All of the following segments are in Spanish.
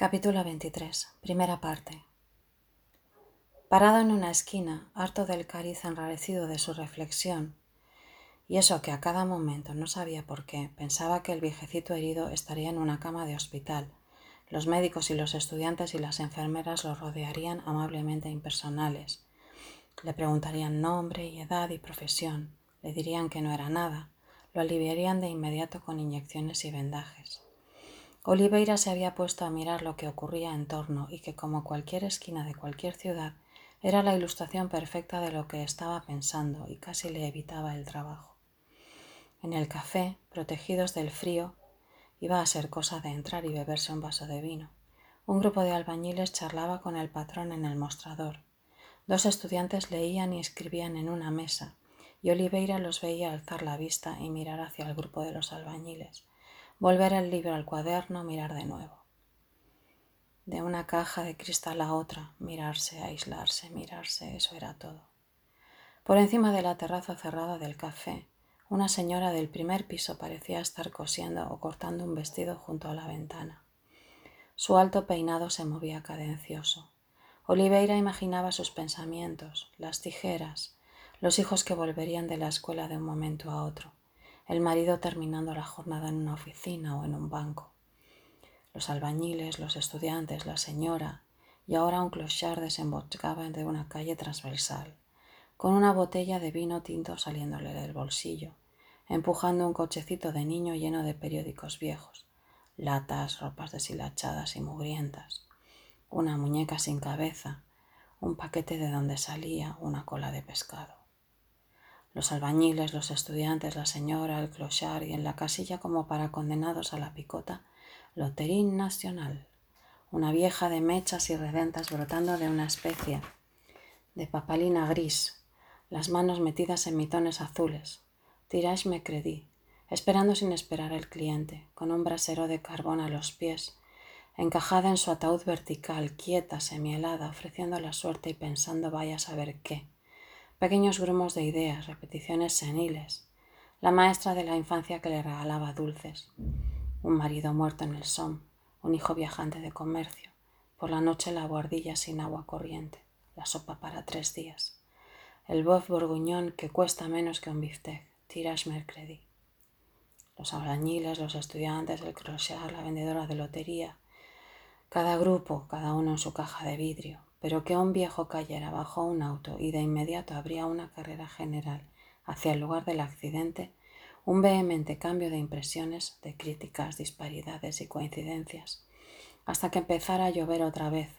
Capítulo 23. Primera parte. Parado en una esquina, harto del cariz enrarecido de su reflexión, y eso que a cada momento no sabía por qué, pensaba que el viejecito herido estaría en una cama de hospital. Los médicos y los estudiantes y las enfermeras lo rodearían amablemente impersonales. Le preguntarían nombre y edad y profesión. Le dirían que no era nada. Lo aliviarían de inmediato con inyecciones y vendajes. Oliveira se había puesto a mirar lo que ocurría en torno y que, como cualquier esquina de cualquier ciudad, era la ilustración perfecta de lo que estaba pensando y casi le evitaba el trabajo. En el café, protegidos del frío, iba a ser cosa de entrar y beberse un vaso de vino. Un grupo de albañiles charlaba con el patrón en el mostrador. Dos estudiantes leían y escribían en una mesa, y Oliveira los veía alzar la vista y mirar hacia el grupo de los albañiles volver el libro al cuaderno, mirar de nuevo. De una caja de cristal a otra, mirarse, aislarse, mirarse, eso era todo. Por encima de la terraza cerrada del café, una señora del primer piso parecía estar cosiendo o cortando un vestido junto a la ventana. Su alto peinado se movía cadencioso. Oliveira imaginaba sus pensamientos, las tijeras, los hijos que volverían de la escuela de un momento a otro el marido terminando la jornada en una oficina o en un banco, los albañiles, los estudiantes, la señora, y ahora un clochard desembocaba de una calle transversal, con una botella de vino tinto saliéndole del bolsillo, empujando un cochecito de niño lleno de periódicos viejos, latas, ropas deshilachadas y mugrientas, una muñeca sin cabeza, un paquete de donde salía una cola de pescado los albañiles, los estudiantes, la señora, el clochard y en la casilla como para condenados a la picota, Loterín Nacional, una vieja de mechas y redentas brotando de una especie de papalina gris, las manos metidas en mitones azules, tirage me credí, esperando sin esperar el cliente, con un brasero de carbón a los pies, encajada en su ataúd vertical, quieta, semielada, ofreciendo la suerte y pensando vaya a saber qué pequeños grumos de ideas, repeticiones seniles, la maestra de la infancia que le regalaba dulces, un marido muerto en el SOM, un hijo viajante de comercio, por la noche la guardilla sin agua corriente, la sopa para tres días, el bof borguñón que cuesta menos que un biftec, tirage mercredi. Los albañiles, los estudiantes, el crochet, la vendedora de lotería, cada grupo, cada uno en su caja de vidrio, pero que un viejo cayera bajo un auto y de inmediato habría una carrera general hacia el lugar del accidente, un vehemente cambio de impresiones, de críticas, disparidades y coincidencias, hasta que empezara a llover otra vez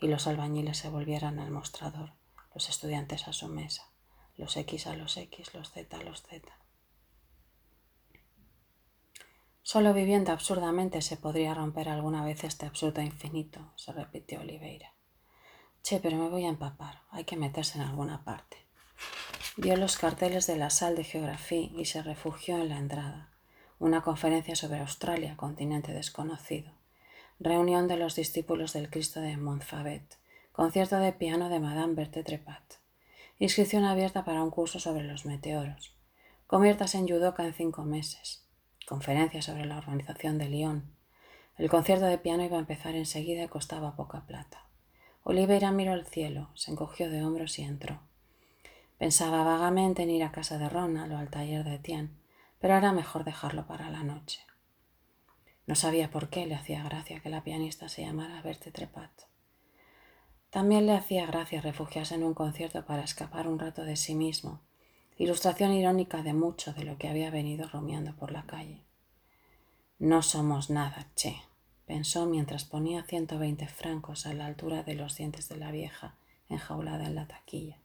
y los albañiles se volvieran al mostrador, los estudiantes a su mesa, los X a los X, los Z a los Z. Solo viviendo absurdamente se podría romper alguna vez este absurdo infinito, se repitió Oliveira. Che, pero me voy a empapar. Hay que meterse en alguna parte. Vio los carteles de la sal de geografía y se refugió en la entrada. Una conferencia sobre Australia, continente desconocido. Reunión de los discípulos del Cristo de Montfabet. Concierto de piano de Madame Berthe Trepat. Inscripción abierta para un curso sobre los meteoros. Conviertas en judoka en cinco meses. Conferencia sobre la organización de Lyon. El concierto de piano iba a empezar enseguida y costaba poca plata. Oliveira miró al cielo, se encogió de hombros y entró. Pensaba vagamente en ir a casa de Ronald o al taller de Etienne, pero era mejor dejarlo para la noche. No sabía por qué le hacía gracia que la pianista se llamara Berthe Trepat. También le hacía gracia refugiarse en un concierto para escapar un rato de sí mismo, ilustración irónica de mucho de lo que había venido rumiando por la calle. No somos nada, che, pensó mientras ponía ciento veinte francos a la altura de los dientes de la vieja enjaulada en la taquilla.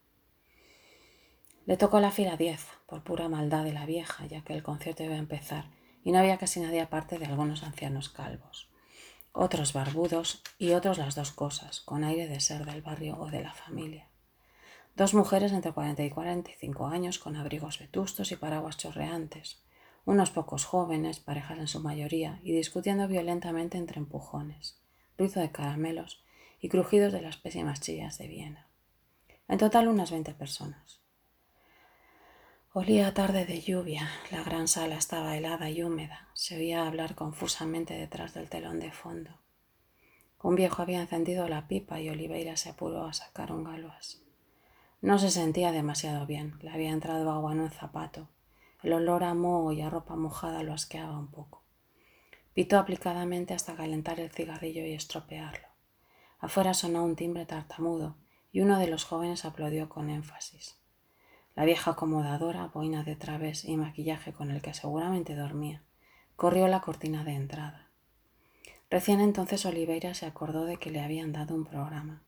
Le tocó la fila diez, por pura maldad de la vieja, ya que el concierto iba a empezar y no había casi nadie aparte de algunos ancianos calvos, otros barbudos y otros las dos cosas, con aire de ser del barrio o de la familia. Dos mujeres entre cuarenta y cuarenta y cinco años con abrigos vetustos y paraguas chorreantes, unos pocos jóvenes, parejas en su mayoría, y discutiendo violentamente entre empujones, ruido de caramelos y crujidos de las pésimas chillas de Viena. En total unas veinte personas. Olía tarde de lluvia, la gran sala estaba helada y húmeda, se oía hablar confusamente detrás del telón de fondo. Un viejo había encendido la pipa y Oliveira se apuró a sacar un galoas. No se sentía demasiado bien, le había entrado agua en un zapato. El olor a moho y a ropa mojada lo asqueaba un poco. Pitó aplicadamente hasta calentar el cigarrillo y estropearlo. Afuera sonó un timbre tartamudo y uno de los jóvenes aplaudió con énfasis. La vieja acomodadora, boina de través y maquillaje con el que seguramente dormía, corrió la cortina de entrada. Recién entonces Oliveira se acordó de que le habían dado un programa.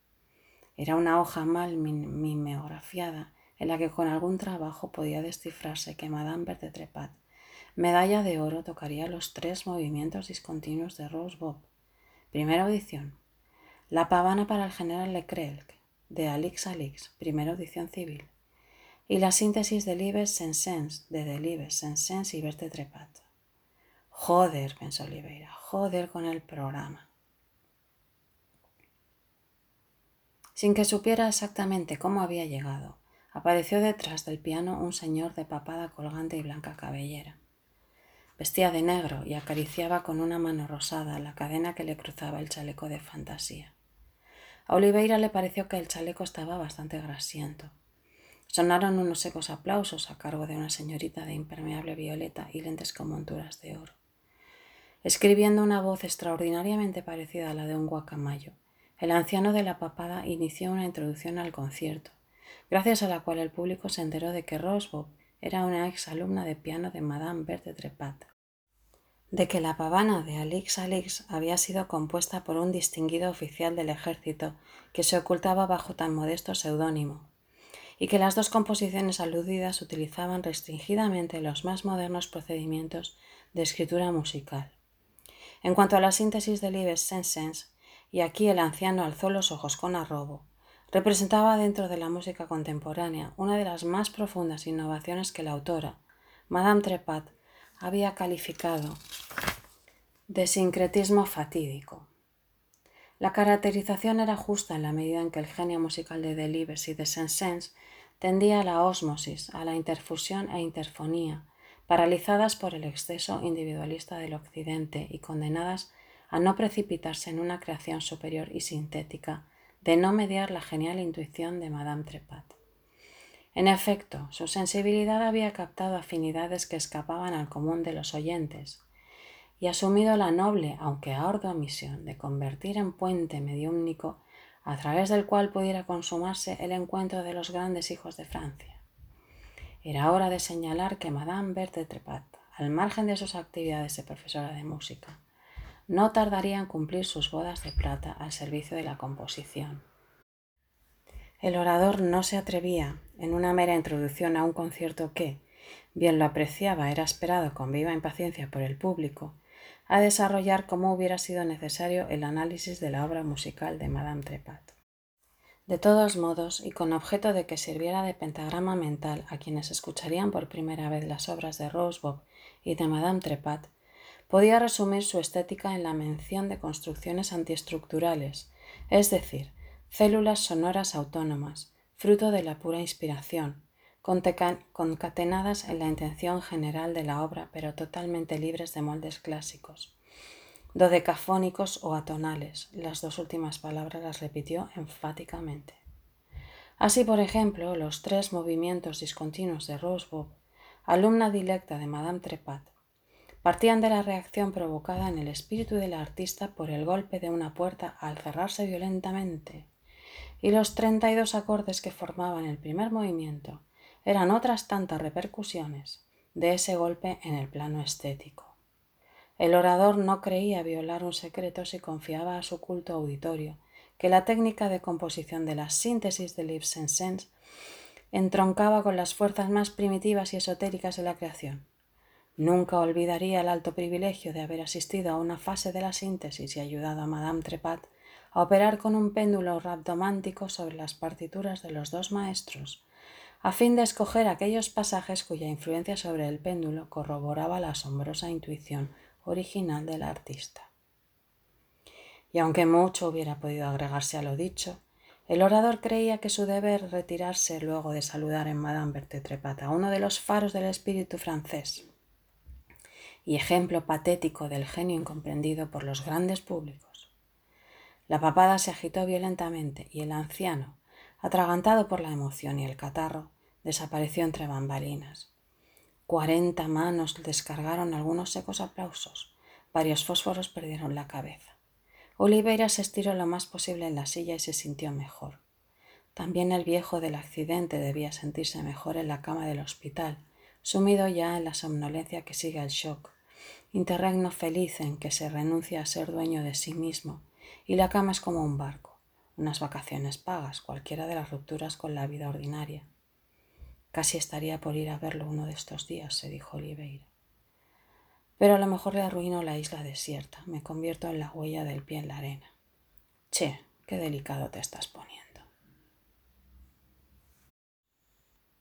Era una hoja mal mimeografiada en la que con algún trabajo podía descifrarse que Madame Trepat, medalla de oro, tocaría los tres movimientos discontinuos de Rose Bob. Primera audición. La pavana para el general Leclerc, de Alix Alix, primera audición civil. Y la síntesis de Libes Sensens, de Delibes Sensens y Verte Trepat. Joder, pensó Oliveira, joder con el programa. Sin que supiera exactamente cómo había llegado, apareció detrás del piano un señor de papada colgante y blanca cabellera. Vestía de negro y acariciaba con una mano rosada la cadena que le cruzaba el chaleco de fantasía. A Oliveira le pareció que el chaleco estaba bastante grasiento. Sonaron unos secos aplausos a cargo de una señorita de impermeable violeta y lentes con monturas de oro. Escribiendo una voz extraordinariamente parecida a la de un guacamayo, el anciano de la papada inició una introducción al concierto, gracias a la cual el público se enteró de que Rosebob era una ex alumna de piano de Madame Berthe Trepat, de que la pavana de Alix Alix había sido compuesta por un distinguido oficial del ejército que se ocultaba bajo tan modesto seudónimo, y que las dos composiciones aludidas utilizaban restringidamente los más modernos procedimientos de escritura musical. En cuanto a la síntesis de Libes Sensens, y aquí el anciano alzó los ojos con arrobo, representaba dentro de la música contemporánea una de las más profundas innovaciones que la autora, Madame Trepat, había calificado de sincretismo fatídico. La caracterización era justa en la medida en que el genio musical de Delibes y de Saint-Saëns tendía a la ósmosis, a la interfusión e interfonía, paralizadas por el exceso individualista del Occidente y condenadas a no precipitarse en una creación superior y sintética, de no mediar la genial intuición de Madame Trepat. En efecto, su sensibilidad había captado afinidades que escapaban al común de los oyentes, y asumido la noble, aunque ardua misión de convertir en puente mediúmnico a través del cual pudiera consumarse el encuentro de los grandes hijos de Francia. Era hora de señalar que Madame Berthe Trepat, al margen de sus actividades de profesora de música, no tardaría en cumplir sus bodas de plata al servicio de la composición. El orador no se atrevía, en una mera introducción a un concierto que, bien lo apreciaba, era esperado con viva impaciencia por el público, a desarrollar como hubiera sido necesario el análisis de la obra musical de Madame Trepat. De todos modos, y con objeto de que sirviera de pentagrama mental a quienes escucharían por primera vez las obras de Rosebob y de Madame Trepat, podía resumir su estética en la mención de construcciones antiestructurales, es decir, células sonoras autónomas, fruto de la pura inspiración, concatenadas en la intención general de la obra, pero totalmente libres de moldes clásicos. Dodecafónicos o atonales, las dos últimas palabras las repitió enfáticamente. Así, por ejemplo, los tres movimientos discontinuos de Rosebob, alumna dilecta de Madame Trepat, partían de la reacción provocada en el espíritu del artista por el golpe de una puerta al cerrarse violentamente, y los treinta y dos acordes que formaban el primer movimiento eran otras tantas repercusiones de ese golpe en el plano estético. El orador no creía violar un secreto si confiaba a su culto auditorio que la técnica de composición de la síntesis de Libs entroncaba con las fuerzas más primitivas y esotéricas de la creación Nunca olvidaría el alto privilegio de haber asistido a una fase de la síntesis y ayudado a Madame Trepat a operar con un péndulo rabdomántico sobre las partituras de los dos maestros, a fin de escoger aquellos pasajes cuya influencia sobre el péndulo corroboraba la asombrosa intuición original del artista. Y aunque mucho hubiera podido agregarse a lo dicho, el orador creía que su deber retirarse luego de saludar en Madame Berthe Trepat a uno de los faros del espíritu francés, y ejemplo patético del genio incomprendido por los grandes públicos. La papada se agitó violentamente y el anciano, atragantado por la emoción y el catarro, desapareció entre bambalinas. Cuarenta manos descargaron algunos secos aplausos. Varios fósforos perdieron la cabeza. Oliveira se estiró lo más posible en la silla y se sintió mejor. También el viejo del accidente debía sentirse mejor en la cama del hospital, sumido ya en la somnolencia que sigue al shock, interregno feliz en que se renuncia a ser dueño de sí mismo, y la cama es como un barco, unas vacaciones pagas, cualquiera de las rupturas con la vida ordinaria. Casi estaría por ir a verlo uno de estos días, se dijo Oliveira. Pero a lo mejor le arruino la isla desierta, me convierto en la huella del pie en la arena. Che, qué delicado te estás poniendo.